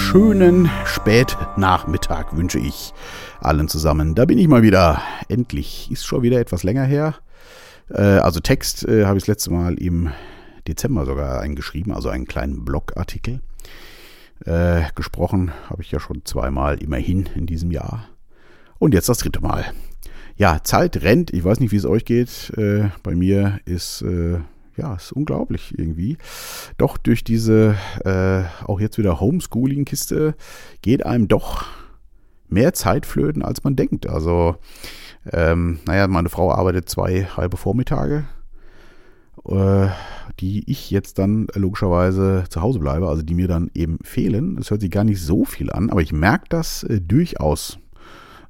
schönen Spätnachmittag wünsche ich allen zusammen. Da bin ich mal wieder. Endlich. Ist schon wieder etwas länger her. Äh, also Text äh, habe ich das letzte Mal im Dezember sogar eingeschrieben, also einen kleinen Blogartikel. Äh, gesprochen habe ich ja schon zweimal immerhin in diesem Jahr. Und jetzt das dritte Mal. Ja, Zeit rennt. Ich weiß nicht, wie es euch geht. Bei mir ist ja, ist unglaublich irgendwie. Doch durch diese äh, auch jetzt wieder Homeschooling-Kiste geht einem doch mehr Zeit flöten, als man denkt. Also, ähm, naja, meine Frau arbeitet zwei halbe Vormittage, äh, die ich jetzt dann logischerweise zu Hause bleibe, also die mir dann eben fehlen. Es hört sich gar nicht so viel an, aber ich merke das äh, durchaus.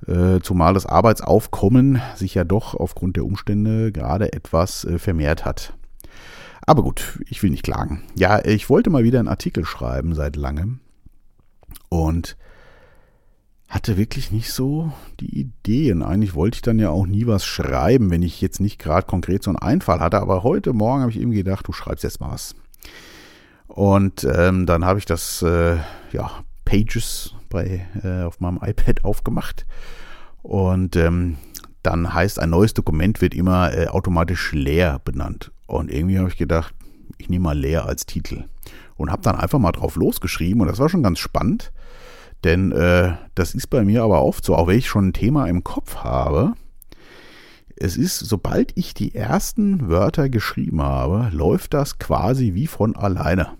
Äh, zumal das Arbeitsaufkommen sich ja doch aufgrund der Umstände gerade etwas äh, vermehrt hat. Aber gut, ich will nicht klagen. Ja, ich wollte mal wieder einen Artikel schreiben seit langem und hatte wirklich nicht so die Ideen. Eigentlich wollte ich dann ja auch nie was schreiben, wenn ich jetzt nicht gerade konkret so einen Einfall hatte. Aber heute Morgen habe ich eben gedacht, du schreibst jetzt mal was. Und ähm, dann habe ich das, äh, ja, Pages bei, äh, auf meinem iPad aufgemacht. Und ähm, dann heißt, ein neues Dokument wird immer äh, automatisch leer benannt. Und irgendwie habe ich gedacht, ich nehme mal leer als Titel. Und habe dann einfach mal drauf losgeschrieben und das war schon ganz spannend. Denn äh, das ist bei mir aber oft so, auch wenn ich schon ein Thema im Kopf habe, es ist, sobald ich die ersten Wörter geschrieben habe, läuft das quasi wie von alleine.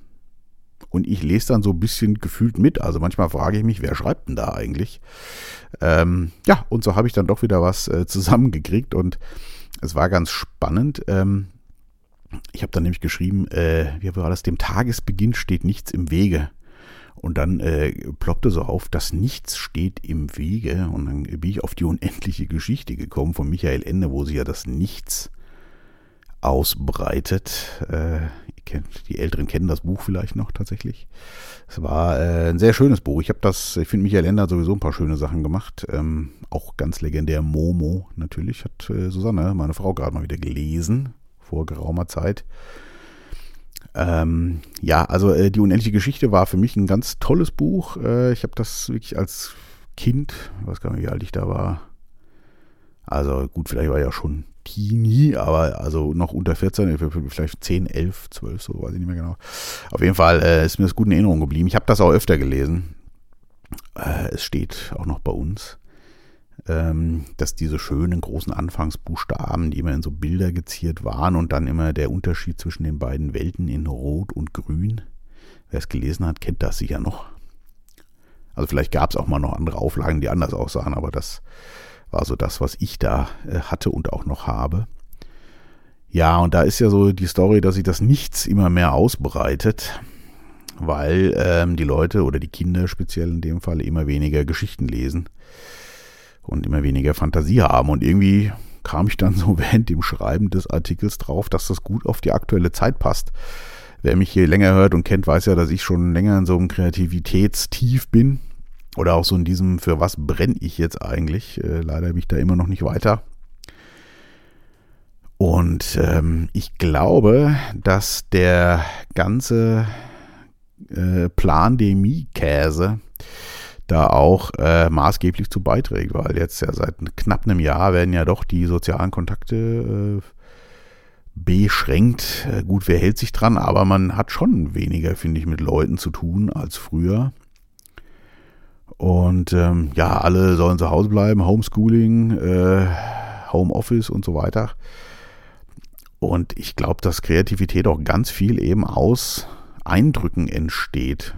Und ich lese dann so ein bisschen gefühlt mit. Also manchmal frage ich mich, wer schreibt denn da eigentlich? Ähm, ja, und so habe ich dann doch wieder was äh, zusammengekriegt und es war ganz spannend. Ähm, ich habe dann nämlich geschrieben, äh, wie war das? Dem Tagesbeginn steht nichts im Wege. Und dann äh, ploppte so auf, dass nichts steht im Wege. Und dann bin ich auf die unendliche Geschichte gekommen von Michael Ende, wo sie ja das Nichts ausbreitet. Äh, die Älteren kennen das Buch vielleicht noch tatsächlich. Es war äh, ein sehr schönes Buch. Ich habe das, ich finde Michael Ende hat sowieso ein paar schöne Sachen gemacht. Ähm, auch ganz legendär Momo natürlich. Hat äh, Susanne, meine Frau, gerade mal wieder gelesen vor geraumer Zeit. Ähm, ja, also äh, die unendliche Geschichte war für mich ein ganz tolles Buch. Äh, ich habe das wirklich als Kind, weiß gar nicht, wie alt ich da war. Also gut, vielleicht war ich ja schon Teenie, aber also noch unter 14, vielleicht 10, 11, 12, so weiß ich nicht mehr genau. Auf jeden Fall äh, ist mir das gut in Erinnerung geblieben. Ich habe das auch öfter gelesen. Äh, es steht auch noch bei uns ähm, dass diese schönen großen Anfangsbuchstaben, die immer in so Bilder geziert waren und dann immer der Unterschied zwischen den beiden Welten in Rot und Grün. Wer es gelesen hat, kennt das sicher noch. Also vielleicht gab es auch mal noch andere Auflagen, die anders aussahen, aber das war so das, was ich da äh, hatte und auch noch habe. Ja, und da ist ja so die Story, dass sich das Nichts immer mehr ausbreitet, weil ähm, die Leute oder die Kinder speziell in dem Fall immer weniger Geschichten lesen und immer weniger Fantasie haben. Und irgendwie kam ich dann so während dem Schreiben des Artikels drauf, dass das gut auf die aktuelle Zeit passt. Wer mich hier länger hört und kennt, weiß ja, dass ich schon länger in so einem Kreativitätstief bin. Oder auch so in diesem, für was brenne ich jetzt eigentlich? Äh, leider bin ich da immer noch nicht weiter. Und ähm, ich glaube, dass der ganze äh, Plandemie-Käse da auch äh, maßgeblich zu beiträgt, weil jetzt ja seit knapp einem Jahr werden ja doch die sozialen Kontakte äh, beschränkt. Äh, gut, wer hält sich dran, aber man hat schon weniger, finde ich, mit Leuten zu tun als früher. Und ähm, ja, alle sollen zu Hause bleiben, Homeschooling, äh, Homeoffice und so weiter. Und ich glaube, dass Kreativität auch ganz viel eben aus Eindrücken entsteht.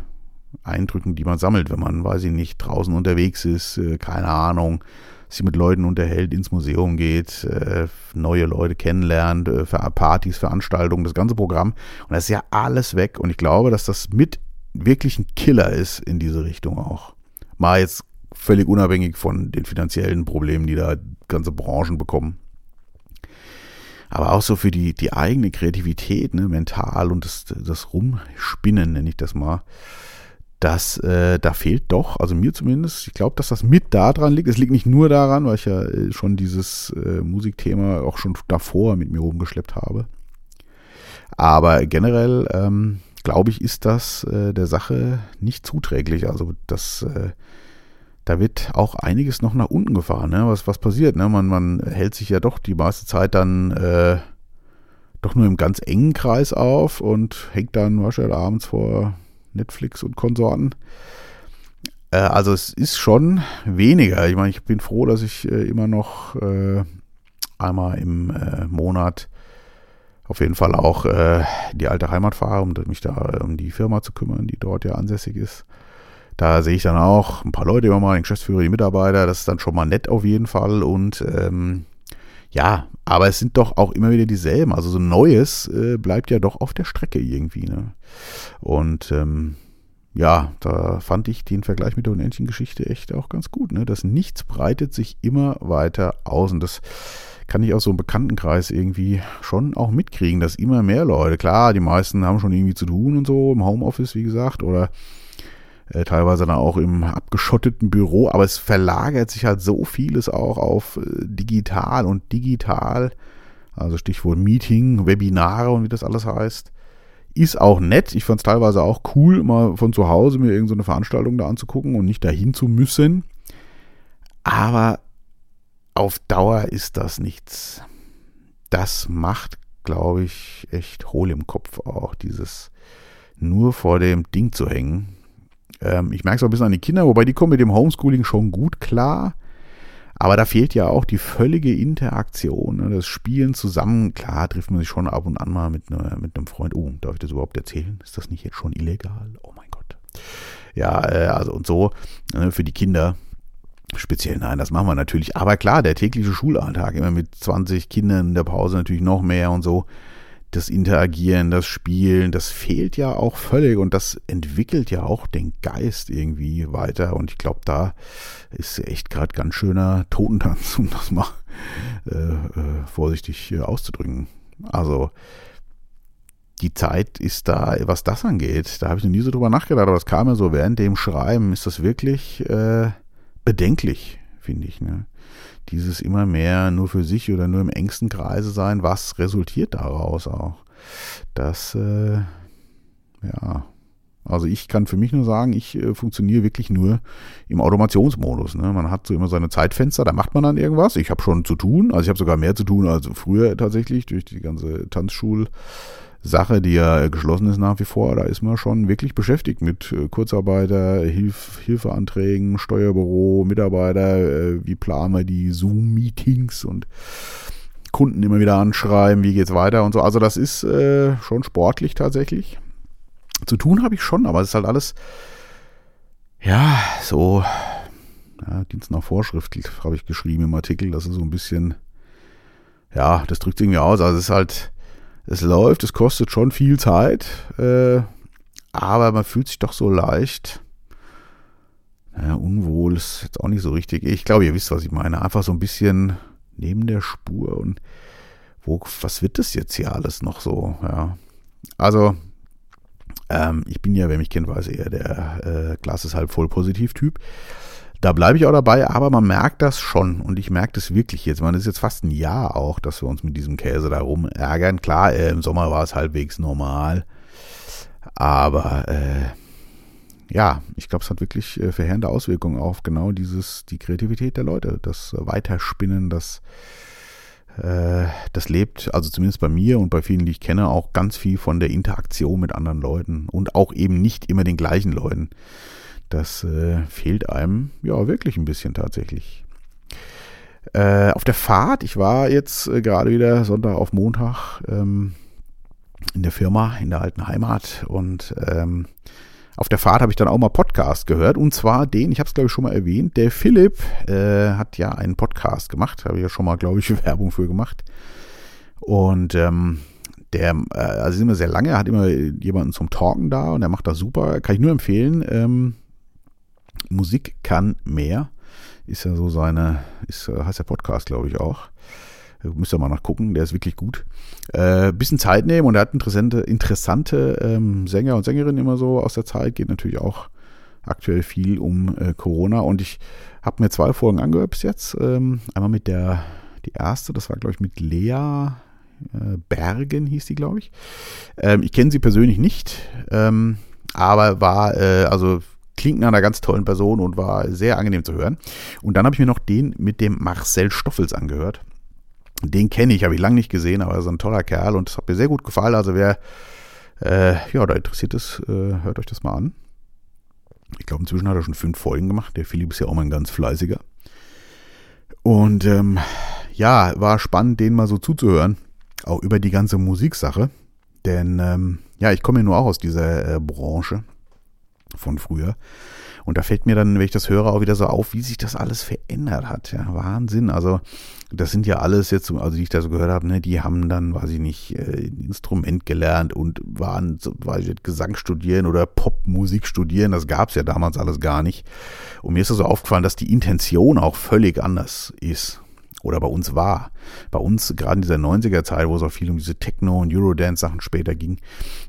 Eindrücken, die man sammelt, wenn man, weiß ich nicht, draußen unterwegs ist, äh, keine Ahnung, sich mit Leuten unterhält, ins Museum geht, äh, neue Leute kennenlernt, äh, Partys, Veranstaltungen, das ganze Programm. Und das ist ja alles weg. Und ich glaube, dass das mit wirklich ein Killer ist in diese Richtung auch. Mal jetzt völlig unabhängig von den finanziellen Problemen, die da ganze Branchen bekommen. Aber auch so für die, die eigene Kreativität, ne, mental und das, das Rumspinnen, nenne ich das mal dass äh, da fehlt doch, also mir zumindest, ich glaube, dass das mit daran liegt. Es liegt nicht nur daran, weil ich ja äh, schon dieses äh, Musikthema auch schon davor mit mir rumgeschleppt habe. Aber generell, ähm, glaube ich, ist das äh, der Sache nicht zuträglich. Also das, äh, da wird auch einiges noch nach unten gefahren. Ne? Was, was passiert? Ne? Man, man hält sich ja doch die meiste Zeit dann äh, doch nur im ganz engen Kreis auf und hängt dann wahrscheinlich abends vor Netflix und Konsorten. Äh, also es ist schon weniger. Ich meine, ich bin froh, dass ich äh, immer noch äh, einmal im äh, Monat auf jeden Fall auch äh, die alte Heimat fahre, um mich da um die Firma zu kümmern, die dort ja ansässig ist. Da sehe ich dann auch ein paar Leute immer mal, den Geschäftsführer, die Mitarbeiter, das ist dann schon mal nett auf jeden Fall und ähm, ja, aber es sind doch auch immer wieder dieselben. Also so Neues äh, bleibt ja doch auf der Strecke irgendwie. Ne? Und ähm, ja, da fand ich den Vergleich mit der unendlichen Geschichte echt auch ganz gut. Ne? Das Nichts breitet sich immer weiter aus. Und das kann ich aus so einem Bekanntenkreis irgendwie schon auch mitkriegen, dass immer mehr Leute, klar, die meisten haben schon irgendwie zu tun und so, im Homeoffice, wie gesagt, oder äh, teilweise dann auch im abgeschotteten Büro, aber es verlagert sich halt so vieles auch auf äh, digital und digital, also Stichwort Meeting, Webinare und wie das alles heißt. Ist auch nett. Ich fand es teilweise auch cool, mal von zu Hause mir irgendeine Veranstaltung da anzugucken und nicht dahin zu müssen. Aber auf Dauer ist das nichts. Das macht, glaube ich, echt hohl im Kopf auch, dieses nur vor dem Ding zu hängen. Ähm, ich merke es auch ein bisschen an die Kinder, wobei die kommen mit dem Homeschooling schon gut klar. Aber da fehlt ja auch die völlige Interaktion, ne? das Spielen zusammen. Klar trifft man sich schon ab und an mal mit, ne, mit einem Freund. Oh, darf ich das überhaupt erzählen? Ist das nicht jetzt schon illegal? Oh mein Gott. Ja, äh, also und so ne, für die Kinder. Speziell, nein, das machen wir natürlich. Aber klar, der tägliche Schulalltag, immer mit 20 Kindern in der Pause natürlich noch mehr und so das Interagieren, das Spielen, das fehlt ja auch völlig und das entwickelt ja auch den Geist irgendwie weiter. Und ich glaube, da ist echt gerade ganz schöner Totentanz, um das mal äh, äh, vorsichtig äh, auszudrücken. Also die Zeit ist da, was das angeht. Da habe ich noch nie so drüber nachgedacht, aber es kam mir so während dem Schreiben, ist das wirklich äh, bedenklich, finde ich. Ne? dieses immer mehr nur für sich oder nur im engsten Kreise sein, was resultiert daraus auch? Das, äh, ja, also ich kann für mich nur sagen, ich äh, funktioniere wirklich nur im Automationsmodus. Ne? Man hat so immer seine Zeitfenster, da macht man dann irgendwas. Ich habe schon zu tun, also ich habe sogar mehr zu tun als früher tatsächlich durch die ganze Tanzschul- Sache, die ja geschlossen ist nach wie vor. Da ist man schon wirklich beschäftigt mit äh, Kurzarbeiter, Hilf, Hilfeanträgen, Steuerbüro, Mitarbeiter, äh, wie planen wir die Zoom-Meetings und Kunden immer wieder anschreiben, wie geht's weiter und so. Also das ist äh, schon sportlich tatsächlich. Zu tun habe ich schon, aber es ist halt alles, ja, so, ja, Dienst nach Vorschrift habe ich geschrieben im Artikel. Das ist so ein bisschen, ja, das drückt irgendwie aus. Also es ist halt, es läuft, es kostet schon viel Zeit, äh, aber man fühlt sich doch so leicht. Naja, unwohl ist jetzt auch nicht so richtig. Ich glaube, ihr wisst, was ich meine. Einfach so ein bisschen neben der Spur und wo, was wird das jetzt hier alles noch so? Ja. Also, ähm, ich bin ja, wer mich kennt, weiß eher der äh, Glas ist halb voll Positiv-Typ. Da bleibe ich auch dabei, aber man merkt das schon und ich merke das wirklich jetzt. Man ist jetzt fast ein Jahr auch, dass wir uns mit diesem Käse da rum ärgern. Klar, äh, im Sommer war es halbwegs normal, aber äh, ja, ich glaube, es hat wirklich äh, verheerende Auswirkungen auf genau dieses, die Kreativität der Leute, das Weiterspinnen, das äh, das lebt, also zumindest bei mir und bei vielen, die ich kenne, auch ganz viel von der Interaktion mit anderen Leuten und auch eben nicht immer den gleichen Leuten. Das äh, fehlt einem ja wirklich ein bisschen tatsächlich. Äh, auf der Fahrt, ich war jetzt äh, gerade wieder Sonntag auf Montag ähm, in der Firma, in der alten Heimat und ähm, auf der Fahrt habe ich dann auch mal Podcast gehört und zwar den, ich habe es glaube ich schon mal erwähnt, der Philipp äh, hat ja einen Podcast gemacht, habe ich ja schon mal glaube ich Werbung für gemacht und ähm, der, äh, also ist immer sehr lange, hat immer jemanden zum Talken da und der macht das super, kann ich nur empfehlen. Ähm, Musik kann mehr. Ist ja so seine, ist, äh, heißt der Podcast, glaube ich, auch. Müsst ihr mal nachgucken, der ist wirklich gut. Äh, bisschen Zeit nehmen und er hat interessante, interessante ähm, Sänger und Sängerinnen immer so aus der Zeit. Geht natürlich auch aktuell viel um äh, Corona und ich habe mir zwei Folgen angehört bis jetzt. Ähm, einmal mit der, die erste, das war glaube ich mit Lea, Äh, Bergen hieß die, glaube ich. Ähm, ich kenne sie persönlich nicht, ähm, aber war, äh, also klingt nach einer ganz tollen Person und war sehr angenehm zu hören. Und dann habe ich mir noch den mit dem Marcel Stoffels angehört. Den kenne ich, habe ich lange nicht gesehen, aber er ist ein toller Kerl und es hat mir sehr gut gefallen. Also wer äh, ja, da interessiert ist, äh, hört euch das mal an. Ich glaube, inzwischen hat er schon fünf Folgen gemacht. Der Philipp ist ja auch mal ein ganz fleißiger. Und ähm, ja, war spannend, den mal so zuzuhören. Auch über die ganze Musiksache. Denn ähm, ja, ich komme ja nur auch aus dieser äh, Branche von früher. Und da fällt mir dann, wenn ich das höre, auch wieder so auf, wie sich das alles verändert hat. Ja, Wahnsinn. Also, das sind ja alles jetzt, also die ich da so gehört habe, ne, die haben dann, weiß ich nicht, äh, Instrument gelernt und waren, weiß ich Gesang studieren oder Popmusik studieren. Das gab es ja damals alles gar nicht. Und mir ist das so aufgefallen, dass die Intention auch völlig anders ist oder bei uns war. Bei uns, gerade in dieser 90er Zeit, wo es auch viel um diese Techno- und Eurodance-Sachen später ging,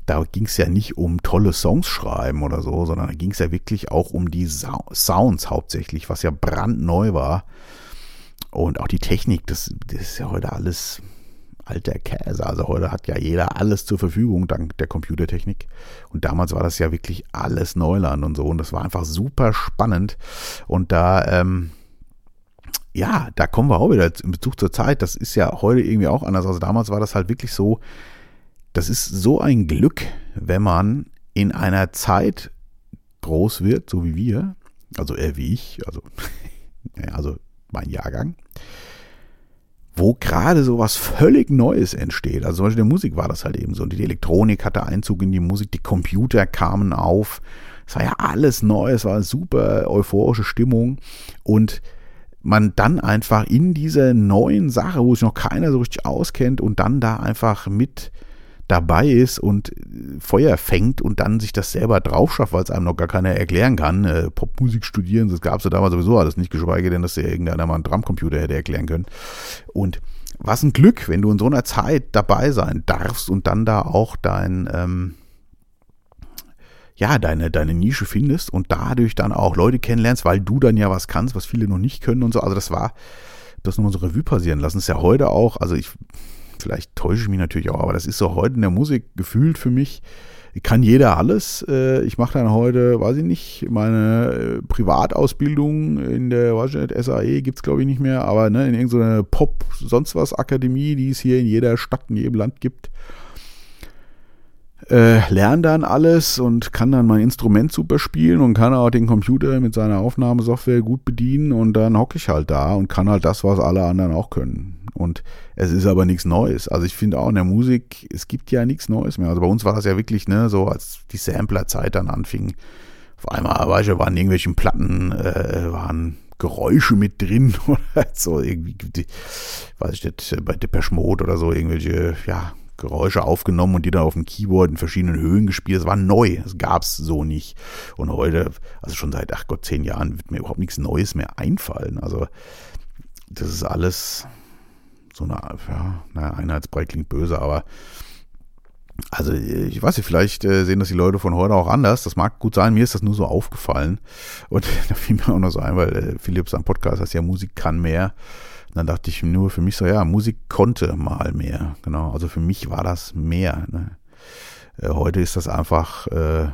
da ging es ja nicht um tolle Songs schreiben oder so, sondern da ging es ja wirklich auch um die Sounds hauptsächlich, was ja brandneu war. Und auch die Technik, das, das ist ja heute alles alter Käse. Also heute hat ja jeder alles zur Verfügung dank der Computertechnik. Und damals war das ja wirklich alles Neuland und so. Und das war einfach super spannend. Und da, ähm, ja, da kommen wir auch wieder in Bezug zur Zeit. Das ist ja heute irgendwie auch anders. Also damals war das halt wirklich so, das ist so ein Glück, wenn man in einer Zeit groß wird, so wie wir, also eher wie ich, also, also mein Jahrgang, wo gerade so was völlig Neues entsteht. Also zum Beispiel in der Musik war das halt eben so. Und die Elektronik hatte Einzug in die Musik, die Computer kamen auf. Es war ja alles neu, es war eine super euphorische Stimmung. Und man dann einfach in dieser neuen Sache, wo sich noch keiner so richtig auskennt und dann da einfach mit dabei ist und äh, Feuer fängt und dann sich das selber drauf schafft, weil es einem noch gar keiner erklären kann. Äh, Popmusik studieren, das gab es ja damals sowieso alles nicht, geschweige denn, dass ja irgendeiner mal einen Drumcomputer hätte erklären können. Und was ein Glück, wenn du in so einer Zeit dabei sein darfst und dann da auch dein, ähm, ja, deine, deine Nische findest und dadurch dann auch Leute kennenlernst, weil du dann ja was kannst, was viele noch nicht können und so. Also das war, das nochmal so Revue passieren lassen. Ist ja heute auch, also ich, vielleicht täusche ich mich natürlich auch, aber das ist so heute in der Musik gefühlt für mich, kann jeder alles. Äh, ich mache dann heute, weiß ich nicht, meine äh, Privatausbildung in der, weiß ich nicht, SAE gibt es glaube ich nicht mehr, aber ne, in irgendeiner Pop, sonst was Akademie, die es hier in jeder Stadt, in jedem Land gibt äh, lerne dann alles und kann dann mein Instrument super spielen und kann auch den Computer mit seiner Aufnahmesoftware gut bedienen und dann hocke ich halt da und kann halt das, was alle anderen auch können. Und es ist aber nichts Neues. Also ich finde auch in der Musik, es gibt ja nichts Neues mehr. Also bei uns war das ja wirklich, ne, so als die Samplerzeit dann anfing. Auf einmal, weißt du, waren irgendwelchen Platten, äh, waren Geräusche mit drin oder so irgendwie, weiß ich nicht, bei Depeche Mode oder so irgendwelche, ja, Geräusche aufgenommen und die dann auf dem Keyboard in verschiedenen Höhen gespielt. Das war neu, das gab es so nicht. Und heute, also schon seit, ach Gott, zehn Jahren, wird mir überhaupt nichts Neues mehr einfallen. Also das ist alles so eine, ja, naja, Einheitsbrei klingt böse, aber also ich weiß nicht, vielleicht äh, sehen das die Leute von heute auch anders. Das mag gut sein, mir ist das nur so aufgefallen. Und da fiel mir auch noch so ein, weil äh, Philips am Podcast heißt ja Musik kann mehr dann dachte ich nur für mich so, ja, Musik konnte mal mehr. Genau, also für mich war das mehr. Ne? Äh, heute ist das einfach, äh,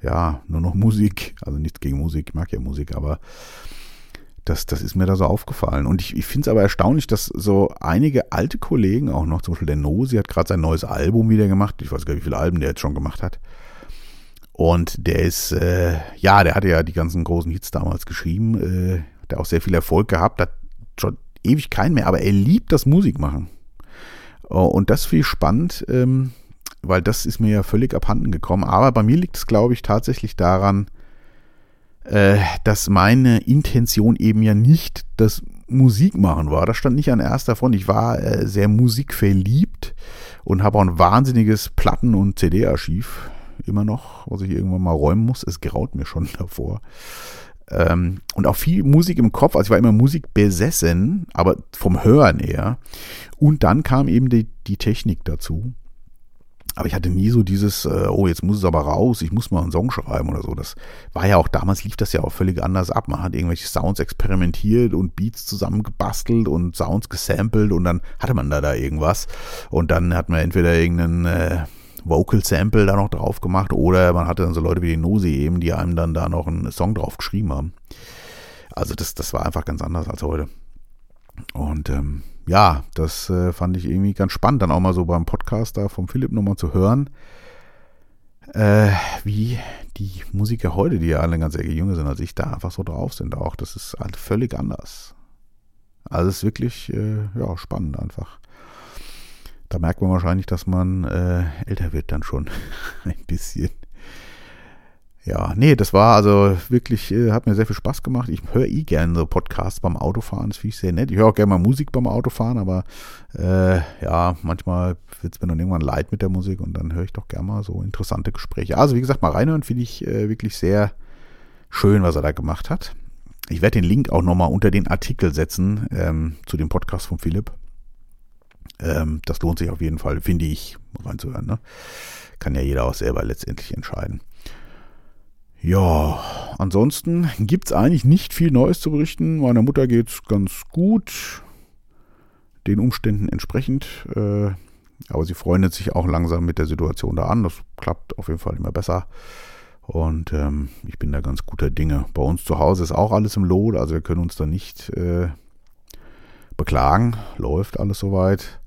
ja, nur noch Musik. Also nichts gegen Musik, ich mag ja Musik, aber das, das ist mir da so aufgefallen. Und ich, ich finde es aber erstaunlich, dass so einige alte Kollegen auch noch, zum Beispiel der Nosi hat gerade sein neues Album wieder gemacht. Ich weiß gar nicht, wie viele Alben der jetzt schon gemacht hat. Und der ist, äh, ja, der hatte ja die ganzen großen Hits damals geschrieben, äh, hat auch sehr viel Erfolg gehabt, hat schon ewig keinen mehr, aber er liebt das Musikmachen. Oh, und das viel spannend, ähm, weil das ist mir ja völlig abhanden gekommen. Aber bei mir liegt es, glaube ich, tatsächlich daran, äh, dass meine Intention eben ja nicht das Musikmachen war. Das stand nicht an erster Front. Ich war äh, sehr musikverliebt und habe auch ein wahnsinniges Platten- und CD-Archiv immer noch, was ich irgendwann mal räumen muss. Es graut mir schon davor. Ähm, und auch viel Musik im Kopf. Also ich war immer Musik besessen, aber vom Hören eher. Und dann kam eben die, die Technik dazu. Aber ich hatte nie so dieses, äh, oh, jetzt muss es aber raus, ich muss mal einen Song schreiben oder so. Das war ja auch damals, lief das ja auch völlig anders ab. Man hat irgendwelche Sounds experimentiert und Beats zusammengebastelt und Sounds gesampelt und dann hatte man da da irgendwas. Und dann hat man entweder irgendeinen äh, Vocal Sample da noch drauf gemacht oder man hatte dann so Leute wie die Nosi eben, die einem dann da noch einen Song drauf geschrieben haben. Also das, das war einfach ganz anders als heute. Und ähm, ja, das äh, fand ich irgendwie ganz spannend, dann auch mal so beim Podcast da vom Philipp nochmal zu hören, äh, wie die Musiker heute, die ja alle ganz ehrlich jünger sind als ich, da einfach so drauf sind auch. Das ist halt völlig anders. Also es ist wirklich äh, ja, spannend einfach. Da merkt man wahrscheinlich, dass man äh, älter wird dann schon ein bisschen. Ja, nee, das war also wirklich, äh, hat mir sehr viel Spaß gemacht. Ich höre eh gerne so Podcasts beim Autofahren, das finde ich sehr nett. Ich höre auch gerne mal Musik beim Autofahren, aber äh, ja, manchmal wird es mir dann irgendwann leid mit der Musik und dann höre ich doch gerne mal so interessante Gespräche. Also wie gesagt, mal reinhören finde ich äh, wirklich sehr schön, was er da gemacht hat. Ich werde den Link auch nochmal unter den Artikel setzen ähm, zu dem Podcast von Philipp. Ähm, das lohnt sich auf jeden Fall, finde ich, reinzuhören. Ne? Kann ja jeder auch selber letztendlich entscheiden. Ja, ansonsten gibt es eigentlich nicht viel Neues zu berichten. Meiner Mutter geht es ganz gut, den Umständen entsprechend. Äh, aber sie freundet sich auch langsam mit der Situation da an. Das klappt auf jeden Fall immer besser. Und ähm, ich bin da ganz guter Dinge. Bei uns zu Hause ist auch alles im Lot, also wir können uns da nicht äh, beklagen. Läuft alles soweit.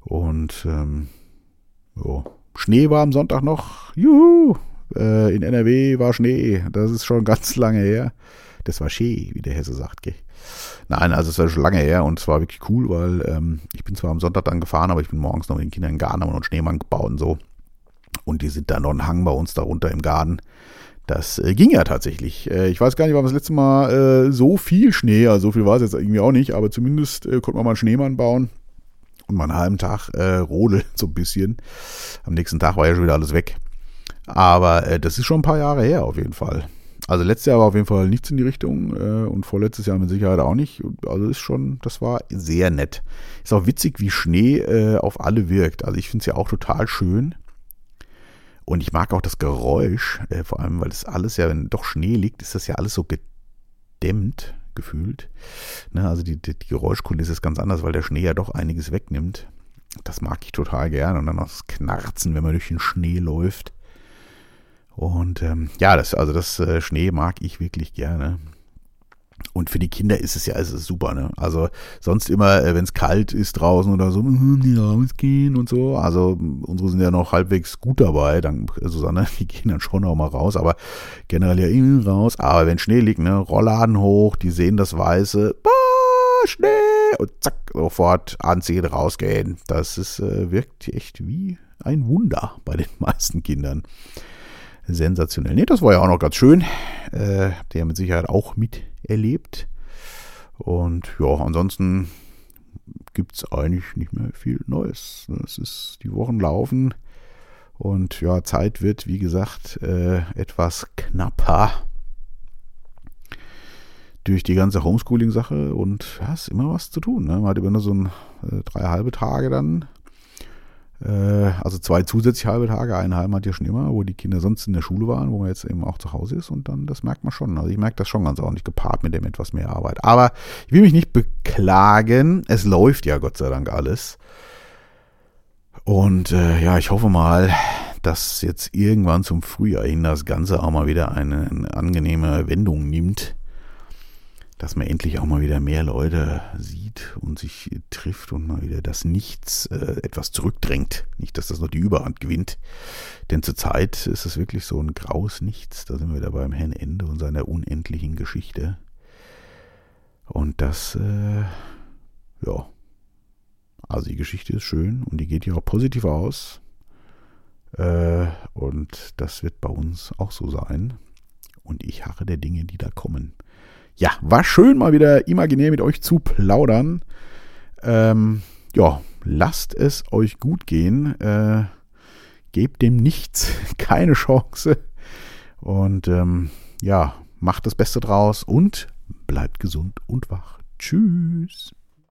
Und ähm, jo. Schnee war am Sonntag noch. Juhu! Äh, in NRW war Schnee. Das ist schon ganz lange her. Das war Schnee, wie der Hesse sagt. Gell? Nein, also es war schon lange her und es war wirklich cool, weil ähm, ich bin zwar am Sonntag dann gefahren, aber ich bin morgens noch mit den Kindern in den Garten und Schneemann gebaut und so. Und die sind da noch einen Hang bei uns darunter im Garten. Das äh, ging ja tatsächlich. Äh, ich weiß gar nicht, war das letzte Mal äh, so viel Schnee, also so viel war es jetzt irgendwie auch nicht, aber zumindest äh, konnte man mal einen Schneemann bauen und mal einen halben Tag äh, rodeln, so ein bisschen. Am nächsten Tag war ja schon wieder alles weg. Aber äh, das ist schon ein paar Jahre her auf jeden Fall. Also letztes Jahr war auf jeden Fall nichts in die Richtung äh, und vorletztes Jahr mit Sicherheit auch nicht. Also ist schon, das war sehr nett. Ist auch witzig, wie Schnee äh, auf alle wirkt. Also ich finde es ja auch total schön. Und ich mag auch das Geräusch, äh, vor allem, weil das alles ja, wenn doch Schnee liegt, ist das ja alles so gedämmt gefühlt. Ne, also die, die, die Geräuschkulisse ist ganz anders, weil der Schnee ja doch einiges wegnimmt. Das mag ich total gern. Und dann noch das Knarzen, wenn man durch den Schnee läuft. Und ähm, ja, das, also das äh, Schnee mag ich wirklich gerne. Und für die Kinder ist es ja also super, ne? Also sonst immer, äh, wenn es kalt ist draußen oder so, die rausgehen und so. Also unsere sind ja noch halbwegs gut dabei, dank Susanne, die gehen dann schon auch mal raus, aber generell ja immer raus. Aber wenn Schnee liegt, ne, Rollladen hoch, die sehen das Weiße, boah, Schnee und zack, sofort anziehen, rausgehen. Das ist, äh, wirkt echt wie ein Wunder bei den meisten Kindern sensationell. Nee, das war ja auch noch ganz schön. Äh, habt ihr ja mit Sicherheit auch miterlebt. Und ja, ansonsten gibt es eigentlich nicht mehr viel Neues. Es ist die Wochen laufen und ja, Zeit wird, wie gesagt, äh, etwas knapper durch die ganze Homeschooling-Sache und ja, ist immer was zu tun. Ne? Man hat immer nur so ein, äh, drei halbe Tage dann also zwei zusätzliche halbe Tage, eine halbe hat ja schon immer, wo die Kinder sonst in der Schule waren, wo man jetzt eben auch zu Hause ist und dann, das merkt man schon. Also ich merke das schon ganz ordentlich gepaart mit dem etwas mehr Arbeit. Aber ich will mich nicht beklagen, es läuft ja Gott sei Dank alles. Und äh, ja, ich hoffe mal, dass jetzt irgendwann zum Frühjahr hin das Ganze auch mal wieder eine angenehme Wendung nimmt dass man endlich auch mal wieder mehr Leute sieht und sich trifft und mal wieder das Nichts äh, etwas zurückdrängt. Nicht, dass das noch die Überhand gewinnt. Denn zurzeit ist es wirklich so ein graues Nichts. Da sind wir wieder beim Herrn Ende und seiner unendlichen Geschichte. Und das, äh, ja. Also die Geschichte ist schön und die geht ja auch positiv aus. Äh, und das wird bei uns auch so sein. Und ich harre der Dinge, die da kommen ja, war schön mal wieder imaginär mit euch zu plaudern. Ähm, ja, lasst es euch gut gehen. Äh, gebt dem nichts keine Chance. Und ähm, ja, macht das Beste draus und bleibt gesund und wach. Tschüss.